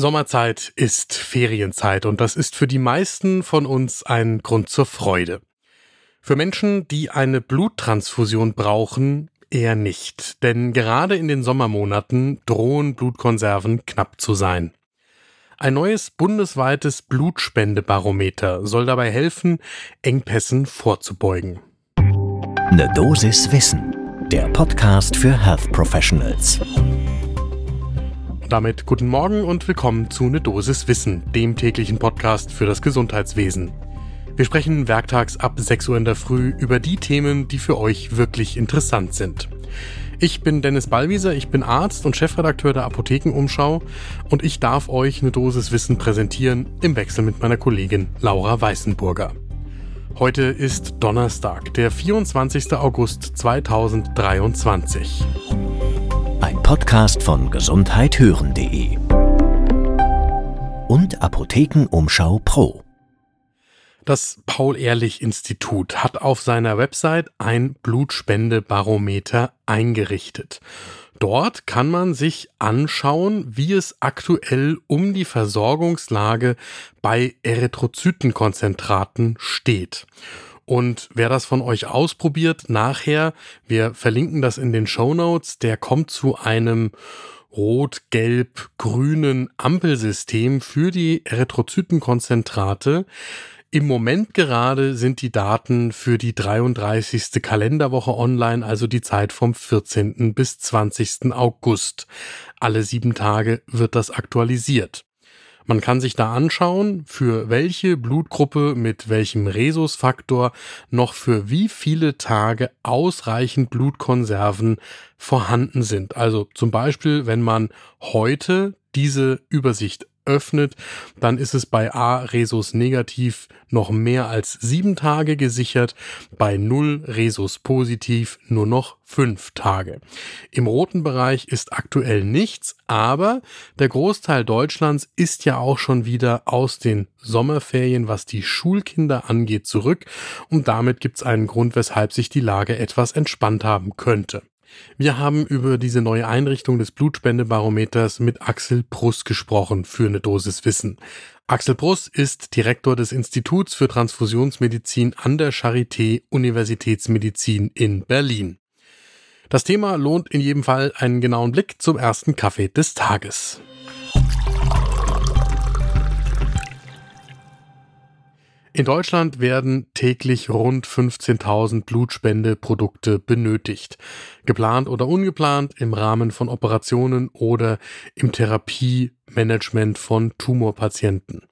Sommerzeit ist Ferienzeit und das ist für die meisten von uns ein Grund zur Freude. Für Menschen, die eine Bluttransfusion brauchen, eher nicht, denn gerade in den Sommermonaten drohen Blutkonserven knapp zu sein. Ein neues bundesweites Blutspendebarometer soll dabei helfen, Engpässen vorzubeugen. Ne Dosis Wissen, der Podcast für Health Professionals. Damit guten Morgen und willkommen zu Ne Dosis Wissen, dem täglichen Podcast für das Gesundheitswesen. Wir sprechen werktags ab 6 Uhr in der Früh über die Themen, die für euch wirklich interessant sind. Ich bin Dennis Ballwieser, ich bin Arzt und Chefredakteur der Apothekenumschau und ich darf euch eine Dosis Wissen präsentieren im Wechsel mit meiner Kollegin Laura Weißenburger. Heute ist Donnerstag, der 24. August 2023. Ein Podcast von gesundheithören.de und Apothekenumschau Pro. Das Paul-Ehrlich-Institut hat auf seiner Website ein Blutspendebarometer eingerichtet. Dort kann man sich anschauen, wie es aktuell um die Versorgungslage bei Erythrozytenkonzentraten steht. Und wer das von euch ausprobiert, nachher, wir verlinken das in den Show Notes, der kommt zu einem rot-gelb-grünen Ampelsystem für die Erythrozytenkonzentrate. Im Moment gerade sind die Daten für die 33. Kalenderwoche online, also die Zeit vom 14. bis 20. August. Alle sieben Tage wird das aktualisiert. Man kann sich da anschauen, für welche Blutgruppe mit welchem Rhesusfaktor noch für wie viele Tage ausreichend Blutkonserven vorhanden sind. Also zum Beispiel, wenn man heute diese Übersicht öffnet, dann ist es bei A Resus negativ noch mehr als sieben Tage gesichert, bei Null Resus positiv nur noch fünf Tage. Im roten Bereich ist aktuell nichts, aber der Großteil Deutschlands ist ja auch schon wieder aus den Sommerferien, was die Schulkinder angeht, zurück und damit gibt es einen Grund, weshalb sich die Lage etwas entspannt haben könnte. Wir haben über diese neue Einrichtung des Blutspendebarometers mit Axel Pruss gesprochen für eine Dosis Wissen. Axel Pruss ist Direktor des Instituts für Transfusionsmedizin an der Charité Universitätsmedizin in Berlin. Das Thema lohnt in jedem Fall einen genauen Blick zum ersten Kaffee des Tages. In Deutschland werden täglich rund 15.000 Blutspendeprodukte benötigt. Geplant oder ungeplant im Rahmen von Operationen oder im Therapiemanagement von Tumorpatienten.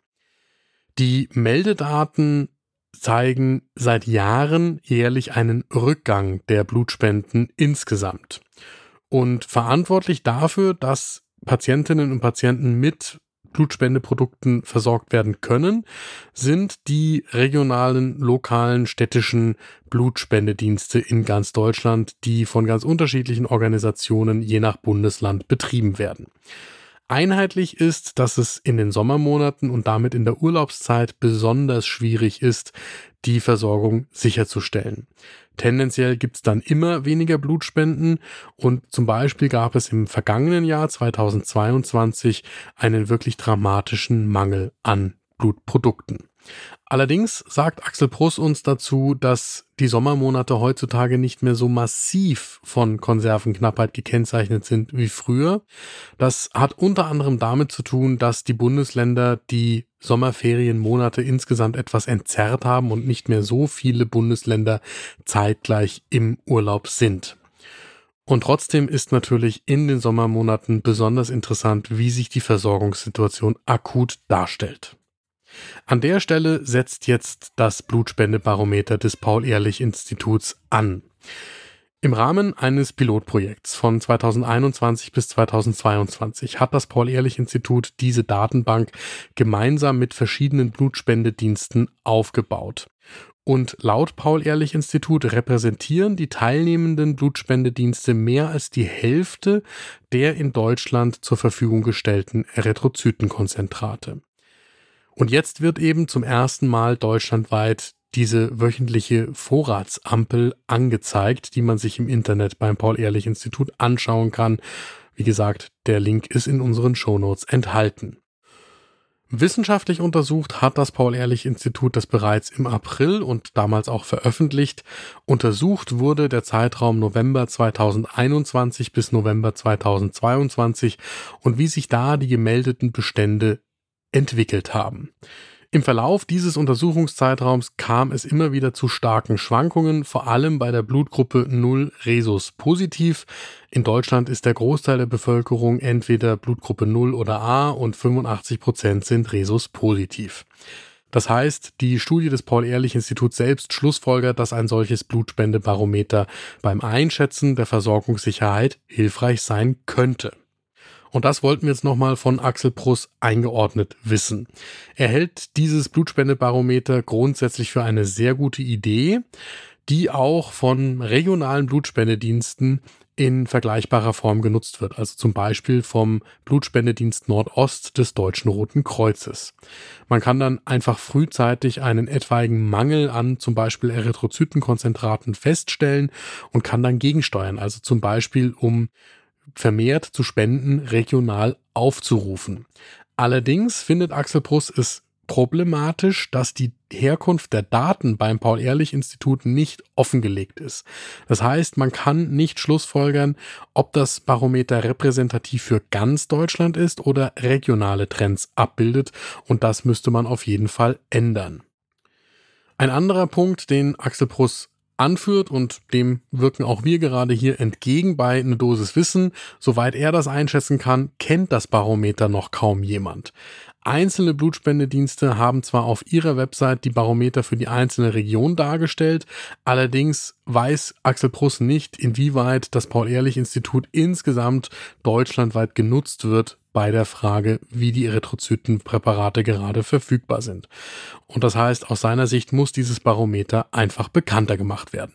Die Meldedaten zeigen seit Jahren jährlich einen Rückgang der Blutspenden insgesamt. Und verantwortlich dafür, dass Patientinnen und Patienten mit Blutspendeprodukten versorgt werden können, sind die regionalen, lokalen, städtischen Blutspendedienste in ganz Deutschland, die von ganz unterschiedlichen Organisationen je nach Bundesland betrieben werden. Einheitlich ist, dass es in den Sommermonaten und damit in der Urlaubszeit besonders schwierig ist, die Versorgung sicherzustellen. Tendenziell gibt es dann immer weniger Blutspenden und zum Beispiel gab es im vergangenen Jahr 2022 einen wirklich dramatischen Mangel an Blutprodukten. Allerdings sagt Axel Pruss uns dazu, dass die Sommermonate heutzutage nicht mehr so massiv von Konservenknappheit gekennzeichnet sind wie früher. Das hat unter anderem damit zu tun, dass die Bundesländer die Sommerferienmonate insgesamt etwas entzerrt haben und nicht mehr so viele Bundesländer zeitgleich im Urlaub sind. Und trotzdem ist natürlich in den Sommermonaten besonders interessant, wie sich die Versorgungssituation akut darstellt. An der Stelle setzt jetzt das Blutspendebarometer des Paul-Ehrlich-Instituts an. Im Rahmen eines Pilotprojekts von 2021 bis 2022 hat das Paul-Ehrlich-Institut diese Datenbank gemeinsam mit verschiedenen Blutspendediensten aufgebaut. Und laut Paul-Ehrlich-Institut repräsentieren die teilnehmenden Blutspendedienste mehr als die Hälfte der in Deutschland zur Verfügung gestellten Erythrozytenkonzentrate. Und jetzt wird eben zum ersten Mal deutschlandweit diese wöchentliche Vorratsampel angezeigt, die man sich im Internet beim Paul-Ehrlich-Institut anschauen kann. Wie gesagt, der Link ist in unseren Shownotes enthalten. Wissenschaftlich untersucht hat das Paul-Ehrlich-Institut das bereits im April und damals auch veröffentlicht. Untersucht wurde der Zeitraum November 2021 bis November 2022 und wie sich da die gemeldeten Bestände entwickelt haben. Im Verlauf dieses Untersuchungszeitraums kam es immer wieder zu starken Schwankungen, vor allem bei der Blutgruppe 0 Resus positiv. In Deutschland ist der Großteil der Bevölkerung entweder Blutgruppe 0 oder A und 85 Prozent sind Resus positiv. Das heißt, die Studie des Paul-Ehrlich-Instituts selbst schlussfolgert, dass ein solches Blutspendebarometer beim Einschätzen der Versorgungssicherheit hilfreich sein könnte. Und das wollten wir jetzt nochmal von Axel Pruss eingeordnet wissen. Er hält dieses Blutspendebarometer grundsätzlich für eine sehr gute Idee, die auch von regionalen Blutspendediensten in vergleichbarer Form genutzt wird, also zum Beispiel vom Blutspendedienst Nordost des Deutschen Roten Kreuzes. Man kann dann einfach frühzeitig einen etwaigen Mangel an zum Beispiel Erythrozytenkonzentraten feststellen und kann dann gegensteuern, also zum Beispiel um vermehrt zu Spenden regional aufzurufen. Allerdings findet Axel Pruss es problematisch, dass die Herkunft der Daten beim Paul-Ehrlich-Institut nicht offengelegt ist. Das heißt, man kann nicht schlussfolgern, ob das Barometer repräsentativ für ganz Deutschland ist oder regionale Trends abbildet und das müsste man auf jeden Fall ändern. Ein anderer Punkt, den Axel Pruss anführt und dem wirken auch wir gerade hier entgegen bei eine Dosis Wissen. Soweit er das einschätzen kann, kennt das Barometer noch kaum jemand. Einzelne Blutspendedienste haben zwar auf ihrer Website die Barometer für die einzelne Region dargestellt, allerdings weiß Axel Pruss nicht, inwieweit das Paul-Ehrlich-Institut insgesamt deutschlandweit genutzt wird bei der Frage, wie die Erythrozytenpräparate gerade verfügbar sind. Und das heißt, aus seiner Sicht muss dieses Barometer einfach bekannter gemacht werden.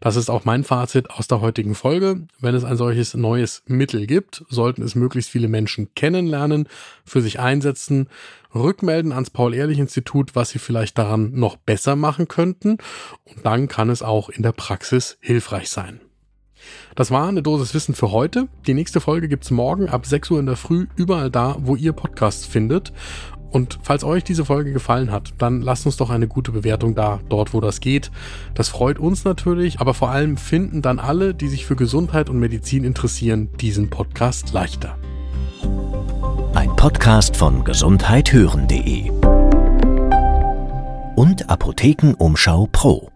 Das ist auch mein Fazit aus der heutigen Folge. Wenn es ein solches neues Mittel gibt, sollten es möglichst viele Menschen kennenlernen, für sich einsetzen, rückmelden ans Paul-Ehrlich-Institut, was sie vielleicht daran noch besser machen könnten. Und dann kann es auch in der Praxis hilfreich sein. Das war eine Dosis Wissen für heute. Die nächste Folge gibt's morgen ab 6 Uhr in der Früh überall da, wo ihr Podcasts findet. Und falls euch diese Folge gefallen hat, dann lasst uns doch eine gute Bewertung da, dort wo das geht. Das freut uns natürlich, aber vor allem finden dann alle, die sich für Gesundheit und Medizin interessieren, diesen Podcast leichter. Ein Podcast von gesundheithören.de und Apothekenumschau Pro.